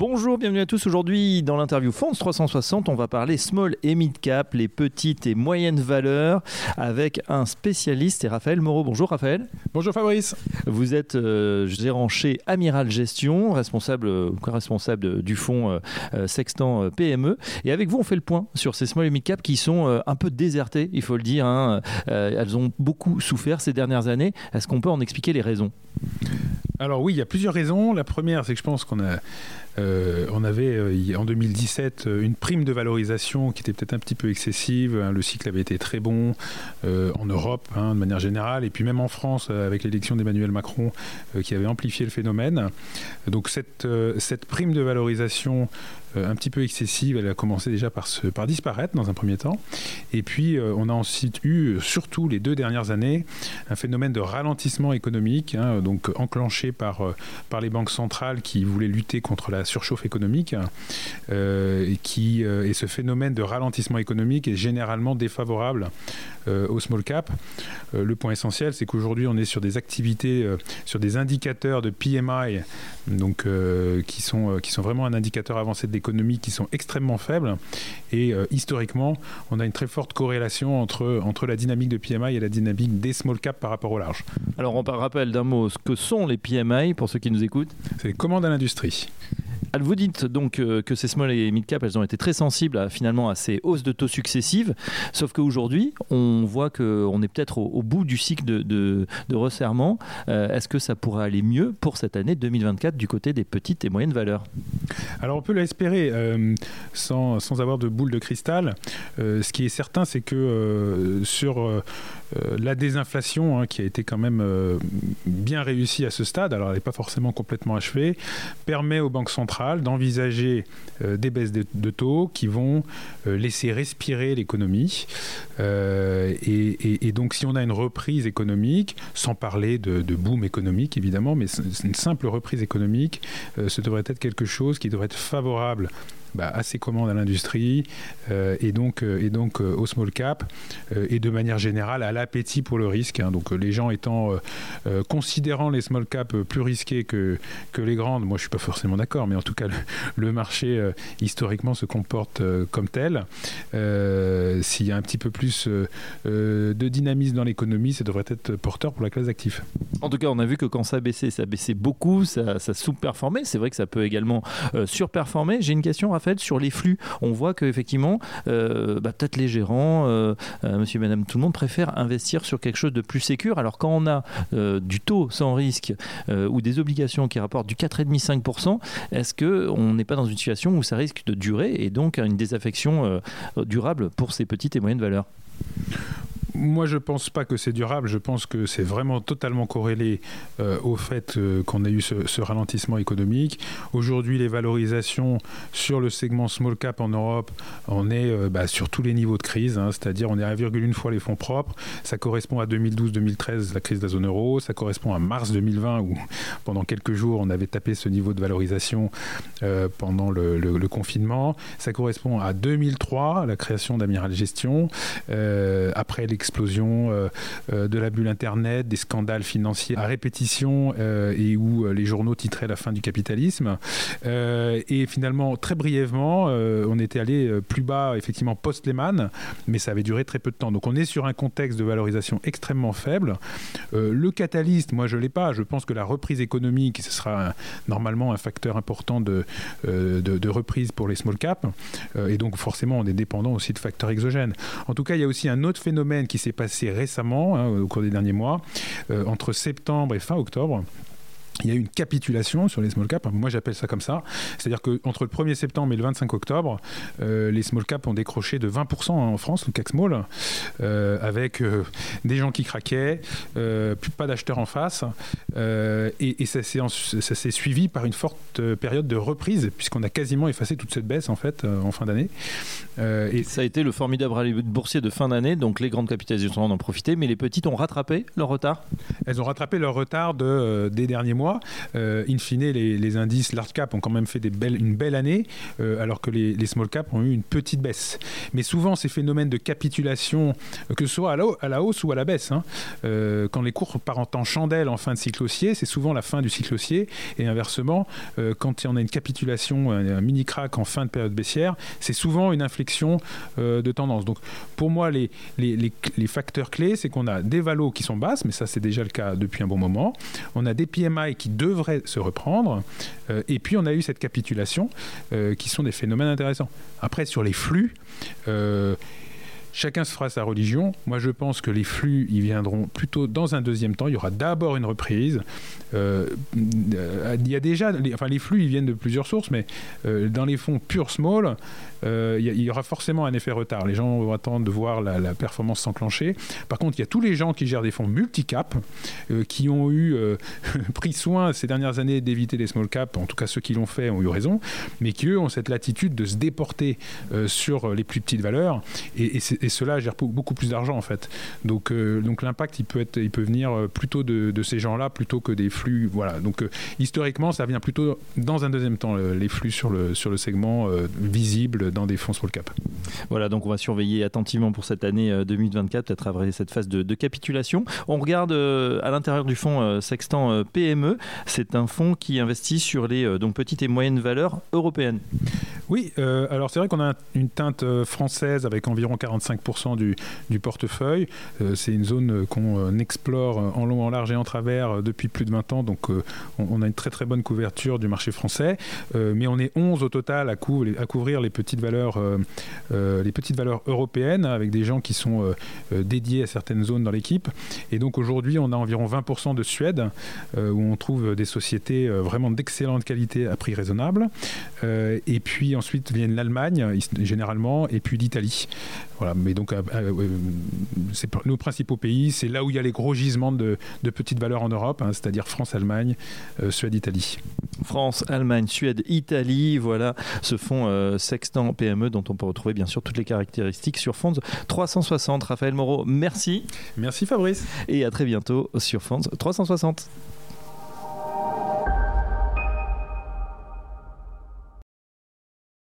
Bonjour, bienvenue à tous. Aujourd'hui, dans l'interview Fonds 360, on va parler small et mid cap, les petites et moyennes valeurs, avec un spécialiste, et Raphaël Moreau. Bonjour Raphaël. Bonjour Fabrice. Vous êtes euh, gérant chez Amiral Gestion, responsable, euh, responsable du fonds euh, euh, Sextant PME. Et avec vous, on fait le point sur ces small et mid cap qui sont euh, un peu désertés, il faut le dire. hein. Elles ont beaucoup souffert ces dernières années. Est-ce qu'on peut en expliquer les raisons? Alors oui, il y a plusieurs raisons. La première, c'est que je pense qu'on a, euh, on avait euh, en 2017 euh, une prime de valorisation qui était peut-être un petit peu excessive. hein. Le cycle avait été très bon en Europe, hein, de manière générale, et puis même en France avec l'élection d'Emmanuel Macron qui avait amplifié le phénomène. Donc cette, cette prime de valorisation un petit peu excessive, elle a commencé déjà par, disparaître dans un premier temps. Et puis euh, on a ensuite eu, surtout les deux dernières années, un phénomène de ralentissement économique, hein, donc enclenché par, euh, par les banques centrales qui voulaient lutter contre la surchauffe économique. euh, et, euh, ce phénomène de ralentissement économique est généralement défavorable euh, au small cap. Euh, le point essentiel, c'est qu'aujourd'hui, on est sur des activités, euh, sur des indicateurs de PMI, donc, euh, qui, sont, euh, qui sont vraiment un indicateur avancé de l'économie, qui sont extrêmement faibles. Et euh, historiquement, on a une très forte corrélation entre, entre la dynamique de PMI et la dynamique des small cap par rapport au large. Alors, on rappelle d'un mot ce que sont les PMI pour ceux qui nous écoutent. C'est les commandes à l'industrie. Vous dites donc euh, que ces small et mid cap, elles ont été très sensibles finalement à ces hausses de taux successives. Sauf qu'aujourd'hui, on voit qu'on est peut-être au, bout du cycle de, resserrement. Euh, Est-ce que ça pourrait aller mieux pour cette année 2024 du côté des petites et moyennes valeurs? Alors on peut l'espérer euh, sans, avoir de boule de cristal. Ce qui est certain, c'est que sur la désinflation, hein, qui a été quand même bien réussie à ce stade, alors elle n'est pas forcément complètement achevée, permet aux banques centrales d'envisager euh, des baisses de, taux qui vont euh, laisser respirer l'économie. Euh, et, donc si on a une reprise économique, sans parler de, de boom économique évidemment, mais une simple reprise économique, ce devrait être quelque chose qui devrait être favorable bah, à ces commandes à l'industrie euh, et donc, euh, et donc euh, au small cap euh, et de manière générale à l'appétit pour le risque. hein. Donc les gens étant considérant les small cap plus risqués que, que les grandes, moi je suis pas forcément d'accord, mais en tout cas le, marché historiquement se comporte comme tel. S'il y a un petit peu plus de dynamisme dans l'économie, ça devrait être porteur pour la classe d'actifs. En tout cas, on a vu que quand ça baissait, ça baissait beaucoup, ça, sous-performait. C'est vrai que ça peut également surperformer. J'ai une question, Raphaël, sur les flux. On voit qu'effectivement, euh, bah, peut-être les gérants, euh, euh, monsieur madame, tout le monde préfère investir sur quelque chose de plus sécur. Alors quand on a euh, du taux sans risque ou des obligations qui rapportent du 4,5-5%, est-ce qu'on n'est pas dans une situation où ça risque de durer et donc une désaffection durable pour ces petites et moyennes valeurs? Moi, je pense pas que c'est durable. Je pense que c'est vraiment totalement corrélé euh, au fait euh, qu'on a eu ce, ralentissement économique. Aujourd'hui, les valorisations sur le segment small cap en Europe, on est euh, bah, sur tous les niveaux de crise, hein. c'est-à-dire on est à 1,1 fois les fonds propres. Ça correspond à 2012-2013, la crise de la zone euro. Ça correspond à mars 2020 où pendant quelques jours on avait tapé ce niveau de valorisation pendant le, le- confinement. Ça correspond à 2003, la création d'Amiral Gestion, après l'explosion euh, euh, de la bulle Internet, des scandales financiers à répétition euh, et où les journaux titraient la fin du capitalisme. Et finalement, très brièvement, on était allé plus bas, effectivement, post-Lehman, mais ça avait duré très peu de temps. Donc on est sur un contexte de valorisation extrêmement faible. Le catalyste, moi je ne l'ai pas. Je pense que la reprise économique, ce sera normalement un facteur important de, de, reprise pour les small caps. Et donc forcément, on est dépendant aussi de facteurs exogènes. En tout cas, il y a aussi un autre phénomène qui s'est passé récemment, hein, au cours des derniers mois, euh, entre septembre et fin octobre. Il y a eu une capitulation sur les small caps. Moi, j'appelle ça comme ça. C'est-à-dire qu'entre le 1er septembre et le 25 octobre, euh, les small caps ont décroché de 20% en France, le CAC Small, euh, avec euh, des gens qui craquaient, euh, plus pas d'acheteurs en face. Et, et ça s'est suivi par une forte période de reprise, puisqu'on a quasiment effacé toute cette baisse, en fait, en fin d'année. Et Ça a été le formidable rallye boursier de fin d'année, donc les grandes capitalisations en ont profité, mais les petites ont rattrapé leur retard? elles ont rattrapé leur retard de, des derniers mois. Mois, in fine, les, indices large cap ont quand même fait des belles, une belle année, alors que les, small cap ont eu une petite baisse. Mais souvent, ces phénomènes de capitulation, que ce soit à la, hausse ou à la baisse, hein, quand les cours partent en chandelle en fin de cycle haussier, c'est souvent la fin du cycle haussier. Et inversement, quand on a une capitulation, un, mini crack en fin de période baissière, c'est souvent une inflexion de tendance. Donc, pour moi, les, les, les facteurs clés, c'est qu'on a des valos qui sont basses, mais ça c'est déjà le cas depuis un bon moment. On a des PMI qui devraient se reprendre. Euh, et puis on a eu cette capitulation, euh, qui sont des phénomènes intéressants. Après, sur les flux, euh, Chacun se fera sa religion. Moi, je pense que les flux, ils viendront plutôt dans un deuxième temps. Il y aura d'abord une reprise. Euh, il y a déjà, les, enfin, les flux, ils viennent de plusieurs sources, mais euh, dans les fonds pure small, euh, il, y, aura forcément un effet retard. Les gens vont attendre de voir la, performance s'enclencher. Par contre, il y a tous les gens qui gèrent des fonds multicap, qui ont eu pris soin ces dernières années d'éviter les small cap. En tout cas, ceux qui l'ont fait ont eu raison, mais qui eux ont cette latitude de se déporter sur les plus petites valeurs. Et et cela gère beaucoup plus d'argent en fait. Donc, euh, donc l'impact il peut être, il peut venir euh, plutôt de, ces gens-là plutôt que des flux. Voilà. Donc euh, historiquement, ça vient plutôt dans un deuxième temps les flux sur le sur le segment visible dans des fonds small cap. Voilà, donc on va surveiller attentivement pour cette année 2024, peut-être après cette phase de, capitulation. On regarde à l'intérieur du fonds Sextant PME. C'est un fonds qui investit sur les donc petites et moyennes valeurs européennes. Oui, alors c'est vrai qu'on a une teinte française avec environ 45 5% du, portefeuille. Euh, c'est une zone qu'on euh, explore en long, en large et en travers euh, depuis plus de 20 ans, donc on, a une très très bonne couverture du marché français, mais on est 11 au total à, à couvrir les petites valeurs, les petites valeurs européennes avec des gens qui sont dédiés à certaines zones dans l'équipe. Et donc aujourd'hui, on a environ 20% de Suède où on trouve des sociétés vraiment d'excellente qualité à prix raisonnable. et puis ensuite viennent l'Allemagne généralement et puis l'Italie. Voilà, mais donc, euh, euh, c'est nos principaux pays, c'est là où il y a les gros gisements de, petites valeurs en Europe, hein, c'est-à-dire France, Allemagne, euh, Suède, Italie. France, Allemagne, Suède, Italie, voilà ce fonds Sextant PME dont on peut retrouver bien sûr toutes les caractéristiques sur Fonds 360. Raphaël Moreau, merci. Merci Fabrice. Et à très bientôt sur Fonds 360.